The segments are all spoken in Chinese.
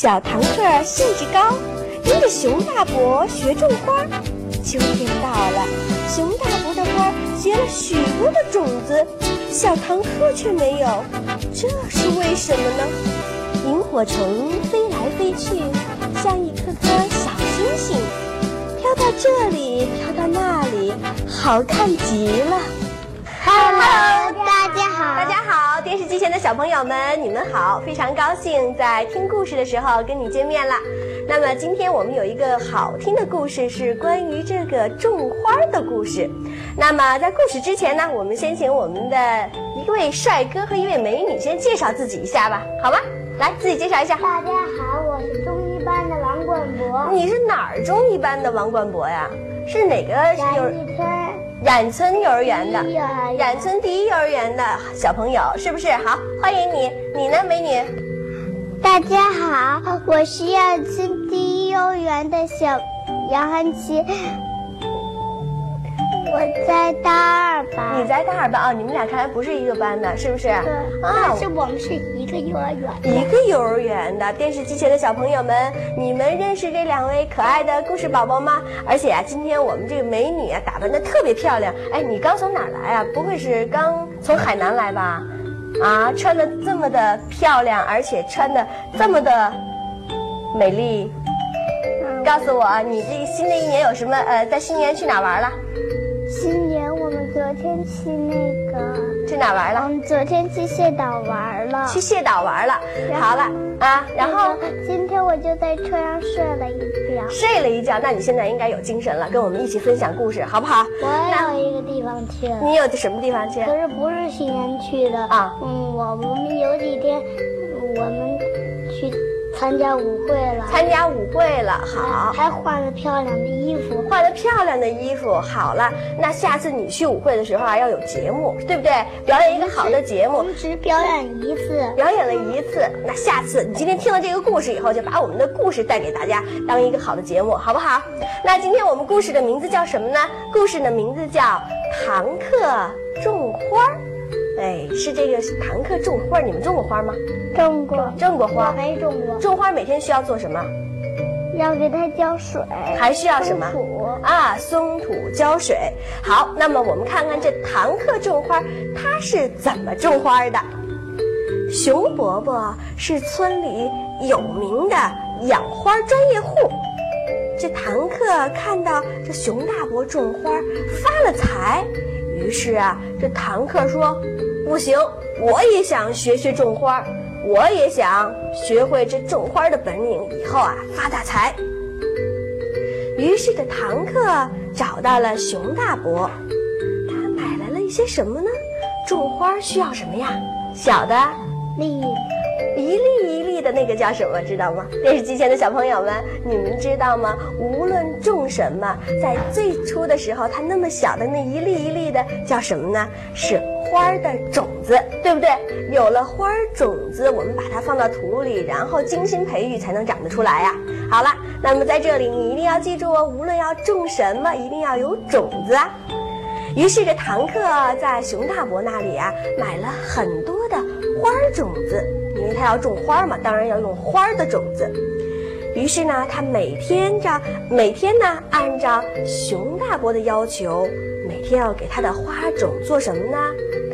小堂客兴致高，跟着熊大伯学种花。秋天到了，熊大伯的花结了许多的种子，小堂客却没有，这是为什么呢？萤火虫飞来飞去，像一颗颗小星星，飘到这里，飘到那里，好看极了。机前的小朋友们，你们好！非常高兴在听故事的时候跟你见面了。那么今天我们有一个好听的故事，是关于这个种花的故事。那么在故事之前呢，我们先请我们的一位帅哥和一位美女先介绍自己一下吧，好吗？来，自己介绍一下。大家好，我是中一班的王冠博，你是哪儿中一班的王冠博呀？是哪个幼杨一村冉村幼儿园的冉村第一幼儿园的小朋友，是不是？好，欢迎你。你呢，美女？大家好，我是冉村第一幼儿园的小杨涵琪，我在大二班。你在大二班啊、你们俩看来不是一个班的，是不是？对，啊但是我们是一个幼儿园。一个幼儿园的电视机前的小朋友们，你们认识这两位可爱的故事宝宝吗？而且啊，今天我们这个美女啊，打扮的特别漂亮。哎，你刚从哪儿来啊？不会是刚从海南来吧？啊，穿的这么的漂亮，而且穿的这么的美丽。嗯告诉我，你这新的一年有什么？呃，在新年去哪儿玩了？昨天去那个，去哪玩了？我们昨天去蟹岛玩了。去蟹岛玩了。好了啊，然后。今天我就在车上睡了一觉。睡了一觉，那你现在应该有精神了，跟我们一起分享故事，好不好？我有一个地方去了。你有什么地方去？可是不是新年去的啊嗯，我们有几天，嗯我们去参加舞会了，参加舞会了，好，还换了漂亮的衣服。换了漂亮的衣服，好了，那下次你去舞会的时候啊，要有节目，对不对？表演一个好的节目。我们只表演一次。表演了一次，那下次你今天听了这个故事以后，就把我们的故事带给大家，当一个好的节目，好不好？那今天我们故事的名字叫什么呢？故事的名字叫《堂客种花儿》。哎，是这个堂客种花儿，你们种过花吗？种过，种过花。没种过，种花每天需要做什么？要给它浇水，还需要什么土啊？松土浇水。好，那么我们看看这堂客种花，他是怎么种花的？熊伯伯是村里有名的养花专业户。这堂客看到这熊大伯种花发了财，于是啊，这堂客说：“不行，我也想学学种花，我也想学会这种花的本领，以后啊发大财。”于是这堂客找到了熊大伯，他买来了一些什么呢？种花需要什么呀？小的，粒一粒一粒的那个叫什么？知道吗？电视机前的小朋友们，你们知道吗？无论种什么，在最初的时候，它那么小的那一粒一粒的叫什么呢？是花儿的种子，对不对？有了花儿种子，我们把它放到土里，然后精心培育，才能长得出来呀。好了，那么在这里你一定要记住哦，无论要种什么，一定要有种子啊。于是这堂客在熊大伯那里啊，买了很多的花儿种子，因为他要种花儿嘛，当然要用花儿的种子。于是呢，他每天着每天呢，按照熊大伯的要求，每天要给他的花种做什么呢？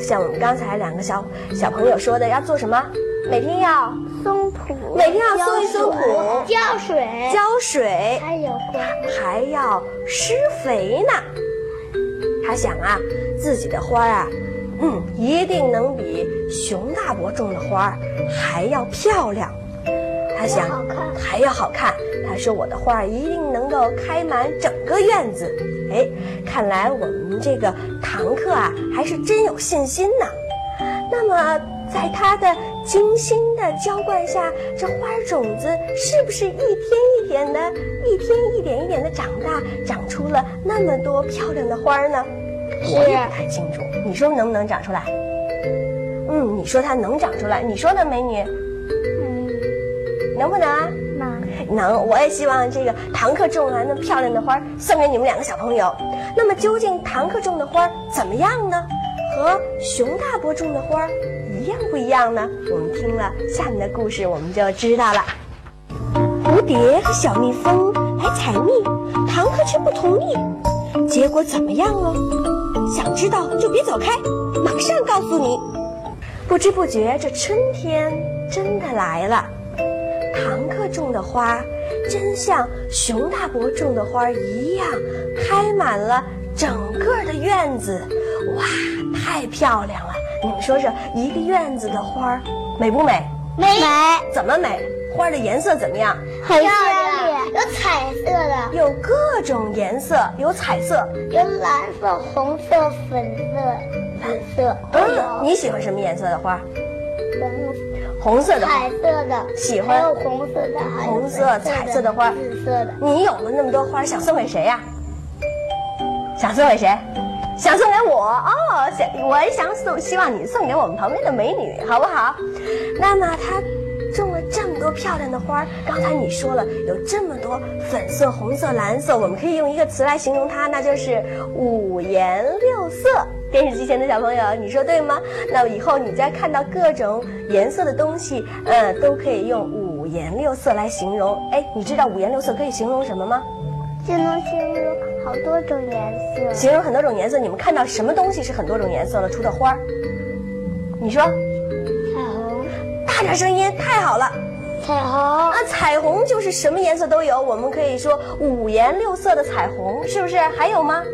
像我们刚才两个小小朋友说的，要做什么？每天要松土，每天要松一松土浇水，浇水，还有花。还要施肥呢。他想啊，自己的花啊，嗯，一定能比熊大伯种的花还要漂亮。他想还要好看还要好看。他说我的花一定能够开满整个院子。哎，看来我们这个堂客啊，还是真有信心呢。那么，在他的精心的浇灌下，这花种子是不是一天一点的、一天一点一点的长大，长出了那么多漂亮的花呢？我也不太清楚，你说能不能长出来？嗯，你说它能长出来？你说呢，美女？嗯，能不能啊？那能，我也希望这个堂客种完的漂亮的花送给你们两个小朋友。那么究竟堂客种的花怎么样呢？和熊大伯种的花一样不一样呢？我们听了下面的故事，我们就知道了。蝴蝶和小蜜蜂来采蜜，唐克却不同意。结果怎么样呢？想知道就别走开，马上告诉你。不知不觉，这春天真的来了。唐克种的花，真像熊大伯种的花一样，开满了整个的院子。哇，太漂亮了！你们说说，一个院子的花美不美？美，怎么美？花的颜色怎么样？很漂亮，有彩色的，有各种颜色，有彩色，有蓝色、红色、粉色、紫色都有。你喜欢什么颜色的花？红色的，彩色的，喜欢。还有红色的，红色、彩色的花，紫色的。你有了那么多花，想送给谁呀？想送给谁？想送给我哦，想我也想送，希望你送给我们旁边的美女，好不好？那么她。种了这么多漂亮的花，刚才你说了有这么多粉色、红色、蓝色，我们可以用一个词来形容它，那就是五颜六色。电视机前的小朋友，你说对吗？那以后你再看到各种颜色的东西，嗯，都可以用五颜六色来形容。哎，你知道五颜六色可以形容什么吗？就能形容好多种颜色。形容很多种颜色，你们看到什么东西是很多种颜色了？除了花儿，你说。彩虹大点声音，太好了！彩虹啊，彩虹就是什么颜色都有，我们可以说五颜六色的彩虹，是不是？还有吗？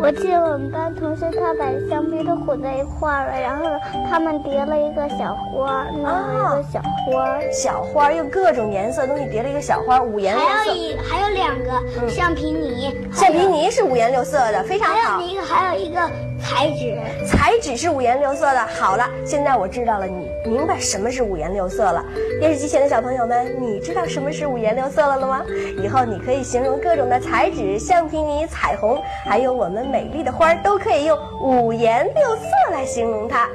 我记得我们班同学他把香槟都混在一块儿了，然后他们叠了一个小花，弄了一个小花，小花用各种颜色东西叠了一个小花，五颜六色。还有一还有两个橡皮泥，橡皮泥是五颜六色的，非常好。还有一个还有一个彩纸，彩纸是五颜六色的。好了，现在我知道了，你明白什么是五颜六色了。电视机前的小朋友们，你知道什么是五颜六色了了吗？以后你可以形容各种的彩纸、橡皮泥、彩虹，还有我们。美丽的花儿都可以用五颜六色来形容它。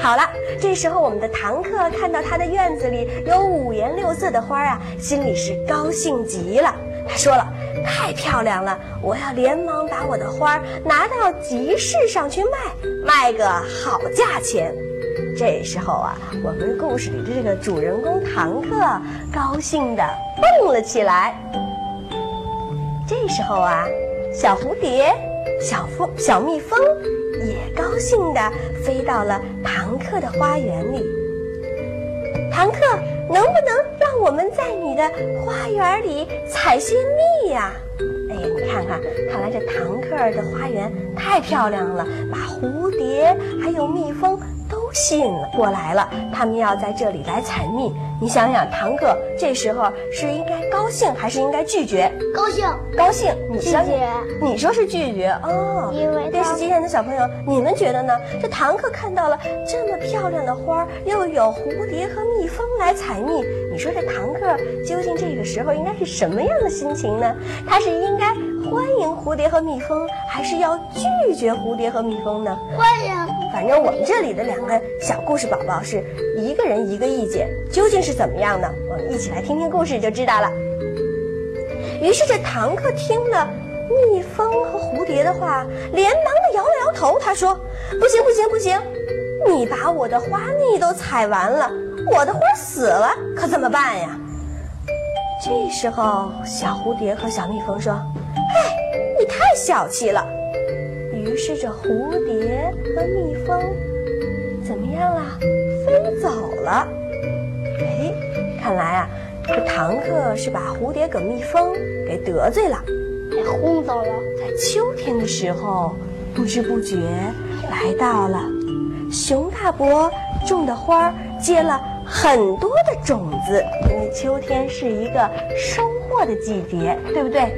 好了，这时候我们的唐克看到他的院子里有五颜六色的花啊，心里是高兴极了。他说了：“太漂亮了，我要连忙把我的花拿到集市上去卖，卖个好价钱。”这时候啊，我们故事里的这个主人公唐克高兴地蹦了起来。这时候啊，小蝴蝶。小蜂、小蜜蜂也高兴地飞到了唐克的花园里。唐克，能不能让我们在你的花园里采些蜜呀？哎呀，你看看，看来这唐克的花园太漂亮了，把蝴蝶还有蜜蜂。吸引了过来了，他们要在这里来采蜜。你想想，唐克这时候是应该高兴还是应该拒绝？高兴，高兴。你拒绝？你说是拒绝哦。因为电视机前的小朋友，你们觉得呢？这唐克看到了这么漂亮的花，又有蝴蝶和蜜蜂来采蜜，你说这唐克究竟这个时候应该是什么样的心情呢？他是应该？欢迎蝴蝶和蜜蜂，还是要拒绝蝴蝶和蜜蜂呢？欢迎。反正我们这里的两个小故事宝宝是一个人一个意见，究竟是怎么样呢？我们一起来听听故事就知道了。于是这唐克听了蜜蜂和蝴蝶的话，连忙的摇了摇头，他说：“不行不行不行，你把我的花蜜都采完了，我的花死了，可怎么办呀？”这时候，小蝴蝶和小蜜蜂说。哎，你太小气了。于是这蝴蝶和蜜蜂怎么样了？飞走了。哎，看来啊，这唐克是把蝴蝶跟蜜蜂给得罪了，给轰走了。在秋天的时候，不知不觉来到了熊大伯种的花结了很多的种子，因为秋天是一个收获的季节，对不对？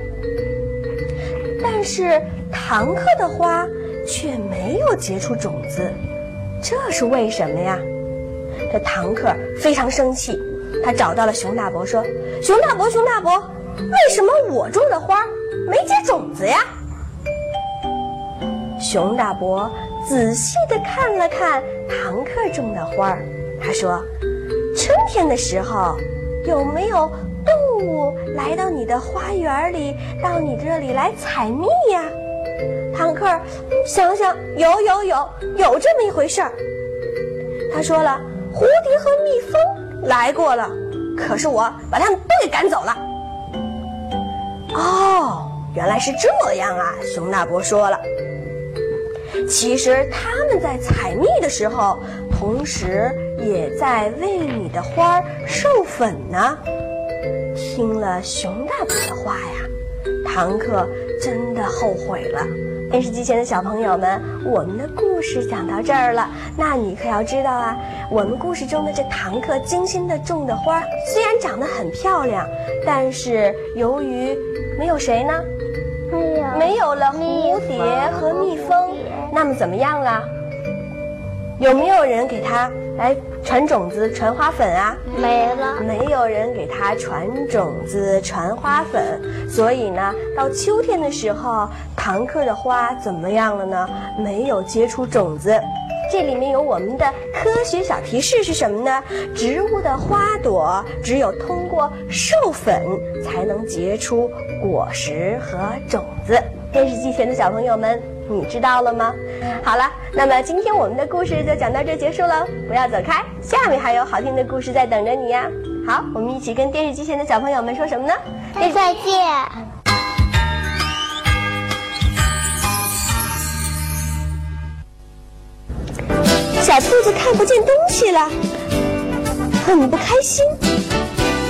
但是唐克的花却没有结出种子，这是为什么呀？这唐克非常生气，他找到了熊大伯说：“熊大伯，熊大伯，为什么我种的花没结种子呀？”熊大伯仔细地看了看唐克种的花儿，他说：“春天的时候有没有？”动物来到你的花园里，到你这里来采蜜呀，坦克。想想，有有有有这么一回事儿。他说了，蝴蝶和蜜蜂来过了，可是我把他们都给赶走了。哦，原来是这样啊！熊大伯说了，其实他们在采蜜的时候，同时也在为你的花授粉呢。听了熊大伯的话呀，唐克真的后悔了。电视机前的小朋友们，我们的故事讲到这儿了。那你可要知道啊，我们故事中的这堂客精心的种的花，虽然长得很漂亮，但是由于没有谁呢，没有没有了蝴蝶和蜜蜂，那么怎么样了？有没有人给它来传种子、传花粉啊？没了，没有人给它传种子、传花粉，所以呢，到秋天的时候，唐克的花怎么样了呢？没有结出种子。这里面有我们的科学小提示是什么呢？植物的花朵只有通过授粉才能结出果实和种子。电视机前的小朋友们，你知道了吗？好了，那么今天我们的故事就讲到这结束了，不要走开，下面还有好听的故事在等着你呀。好，我们一起跟电视机前的小朋友们说什么呢？再见。不见东西了，很不开心。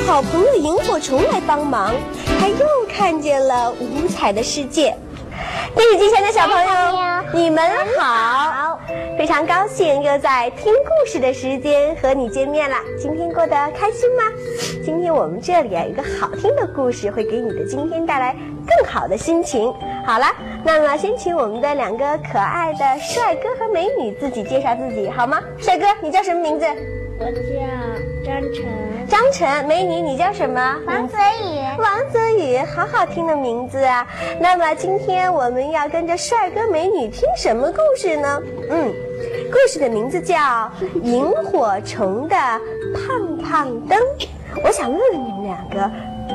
好朋友萤火虫来帮忙，它又看见了五彩的世界。电视机前的小朋友，你们好！非常高兴又在听故事的时间和你见面了。今天过得开心吗？今天我们这里啊有一个好听的故事，会给你的今天带来更好的心情。好了，那么先请我们的两个可爱的帅哥和美女自己介绍自己好吗？帅哥，你叫什么名字？我叫张晨。张晨，美女，你叫什么？王泽宇。王泽宇，好好听的名字啊！那么今天我们要跟着帅哥美女听什么故事呢？嗯，故事的名字叫《萤火虫的胖胖灯》。我想问问你们两个，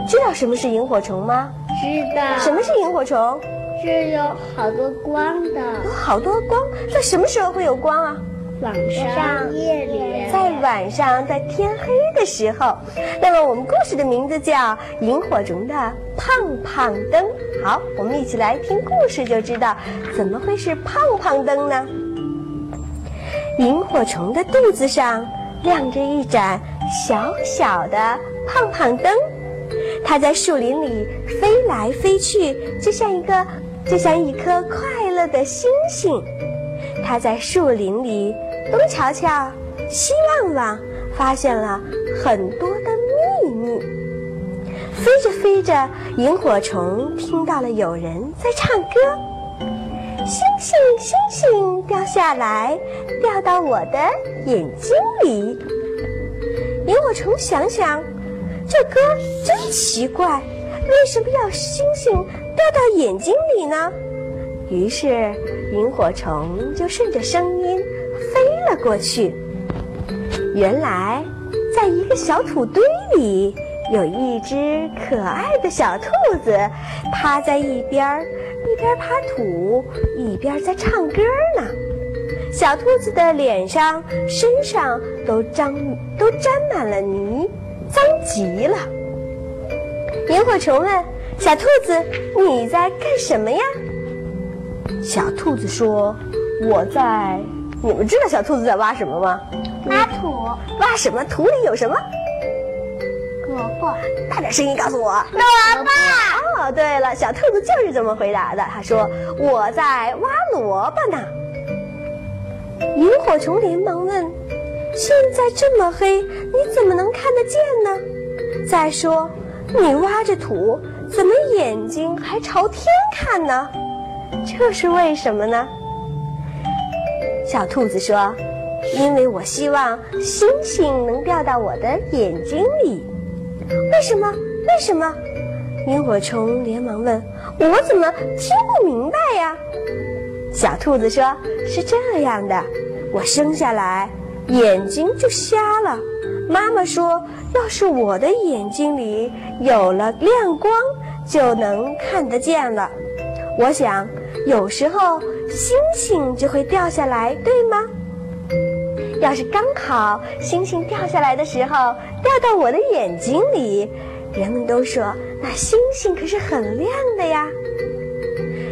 知道什么是萤火虫吗？知道。什么是萤火虫？是有好多光的。有好多光，在什么时候会有光啊？晚上、夜里，在晚上，在天黑的时候。那么我们故事的名字叫《萤火虫的胖胖灯》。好，我们一起来听故事就知道怎么会是胖胖灯呢？萤火虫的肚子上亮着一盏小小的胖胖灯，它在树林里飞来飞去，就像一个就像一颗快乐的星星。它在树林里。东瞧瞧，西望望，发现了很多的秘密。飞着飞着，萤火虫听到了有人在唱歌：“星星星星掉下来，掉到我的眼睛里。”萤火虫想想，这歌真奇怪，为什么要星星掉到眼睛里呢？于是，萤火虫就顺着声音。飞了过去。原来，在一个小土堆里，有一只可爱的小兔子，趴在一边，一边扒土，一边在唱歌呢。小兔子的脸上、身上都沾都沾满了泥，脏极了。萤火虫问小兔子：“你在干什么呀？”小兔子说：“我在。”你们知道小兔子在挖什么吗？挖土。挖什么？土里有什么？萝卜。大点声音告诉我。萝卜。哦，对了，小兔子就是这么回答的。他说：“我在挖萝卜呢。”萤火虫连忙问：“现在这么黑，你怎么能看得见呢？再说，你挖着土，怎么眼睛还朝天看呢？这是为什么呢？”小兔子说：“因为我希望星星能掉到我的眼睛里。”为什么？为什么？萤火虫连忙问：“我怎么听不明白呀？”小兔子说：“是这样的，我生下来眼睛就瞎了。妈妈说，要是我的眼睛里有了亮光，就能看得见了。我想，有时候。”星星就会掉下来，对吗？要是刚好星星掉下来的时候掉到我的眼睛里。人们都说那星星可是很亮的呀。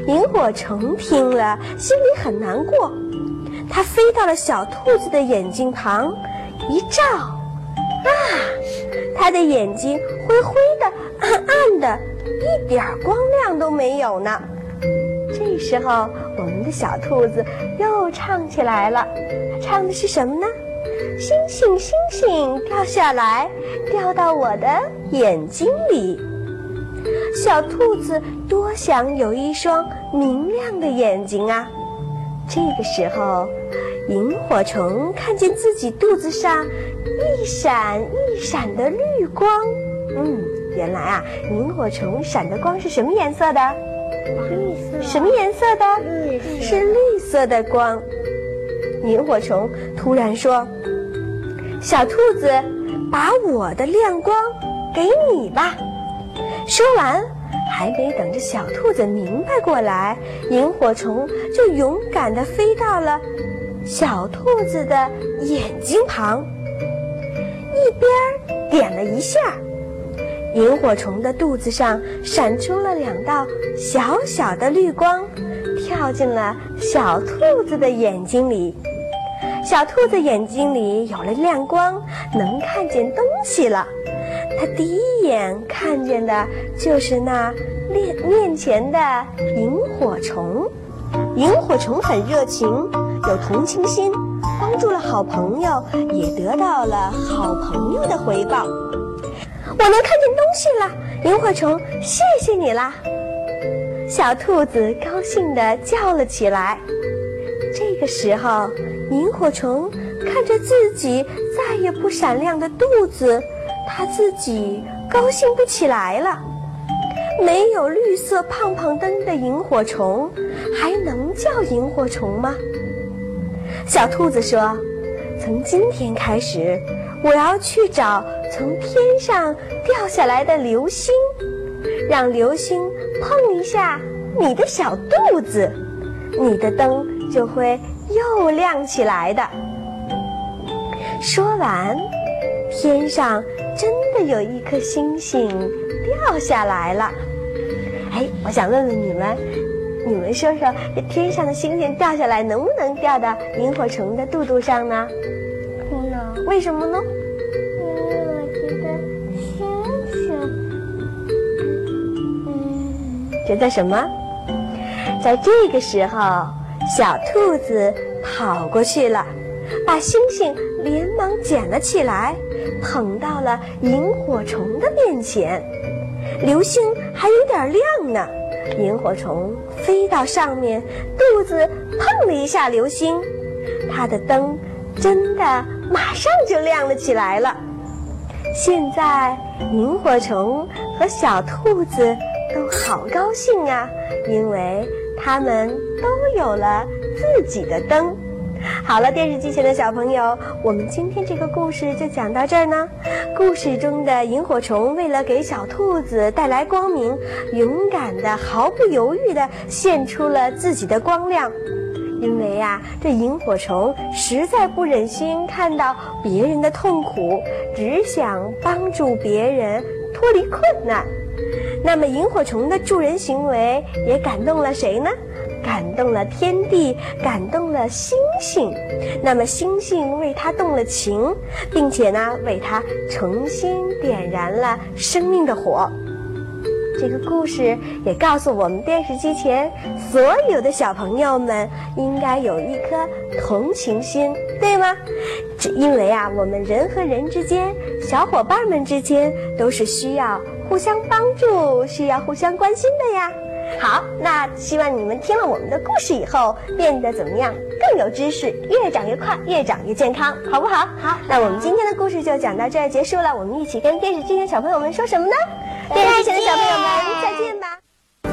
萤火虫听了，心里很难过。它飞到了小兔子的眼睛旁，一照，啊，它的眼睛灰灰的、暗暗的，一点光亮都没有呢。时候，我们的小兔子又唱起来了。唱的是什么呢？星星星星掉下来，掉到我的眼睛里。小兔子多想有一双明亮的眼睛啊！这个时候，萤火虫看见自己肚子上一闪一闪的绿光。嗯，原来啊，萤火虫闪的光是什么颜色的？什么颜色的？是绿色的光。萤火虫突然说。小兔子，把我的亮光给你吧。说完，还没等着小兔子明白过来，萤火虫就勇敢地飞到了小兔子的眼睛旁，一边点了一下，萤火虫的肚子上闪出了两道小小的绿光，跳进了小兔子的眼睛里。小兔子眼睛里有了亮光，能看见东西了。它第一眼看见的就是那面面前的萤火虫。萤火虫很热情，有同情心，帮助了好朋友，也得到了好朋友的回报。我能看见东西了，萤火虫，谢谢你啦！小兔子高兴地叫了起来。这个时候。萤火虫看着自己再也不闪亮的肚子，它自己高兴不起来了。没有绿色胖胖灯的萤火虫，还能叫萤火虫吗？小兔子说：“从今天开始，我要去找从天上掉下来的流星，让流星碰一下你的小肚子，你的灯就会。”又亮起来的。说完，天上真的有一颗星星掉下来了。哎，我想问问你们，你们说说，这天上的星星掉下来能不能掉到萤火虫的肚肚上呢？不能。为什么呢？觉得什么？在这个时候。小兔子跑过去了，把星星连忙捡了起来，捧到了萤火虫的面前。流星还有点亮呢，萤火虫飞到上面，肚子碰了一下流星，它的灯真的马上就亮了起来了。现在，萤火虫和小兔子都好高兴啊，因为。他们都有了自己的灯。好了，电视机前的小朋友，我们今天这个故事就讲到这儿呢。故事中的萤火虫为了给小兔子带来光明，勇敢的、毫不犹豫的献出了自己的光亮。因为呀，这萤火虫实在不忍心看到别人的痛苦，只想帮助别人脱离困难。那么，萤火虫的助人行为也感动了谁呢？感动了天地，感动了星星。那么，星星为它动了情，并且呢，为它重新点燃了生命的火。这个故事也告诉我们电视机前所有的小朋友们，应该有一颗同情心，对吗？这因为啊，我们人和人之间，小伙伴们之间，都是需要。互相帮助，是要互相关心的呀。好，那希望你们听了我们的故事以后，变得怎么样？更有知识，越长越快，越长越健康，好不好？好。那我们今天的故事就讲到这儿结束了。我们一起跟电视机前小朋友们说什么呢？电视机前的小朋友们，再见吧。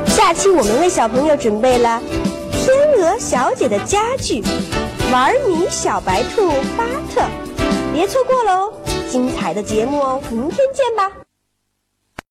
下期我们为小朋友准备了天鹅小姐的家具，玩米小白兔巴特，别错过喽！精彩的节目哦，明天见吧。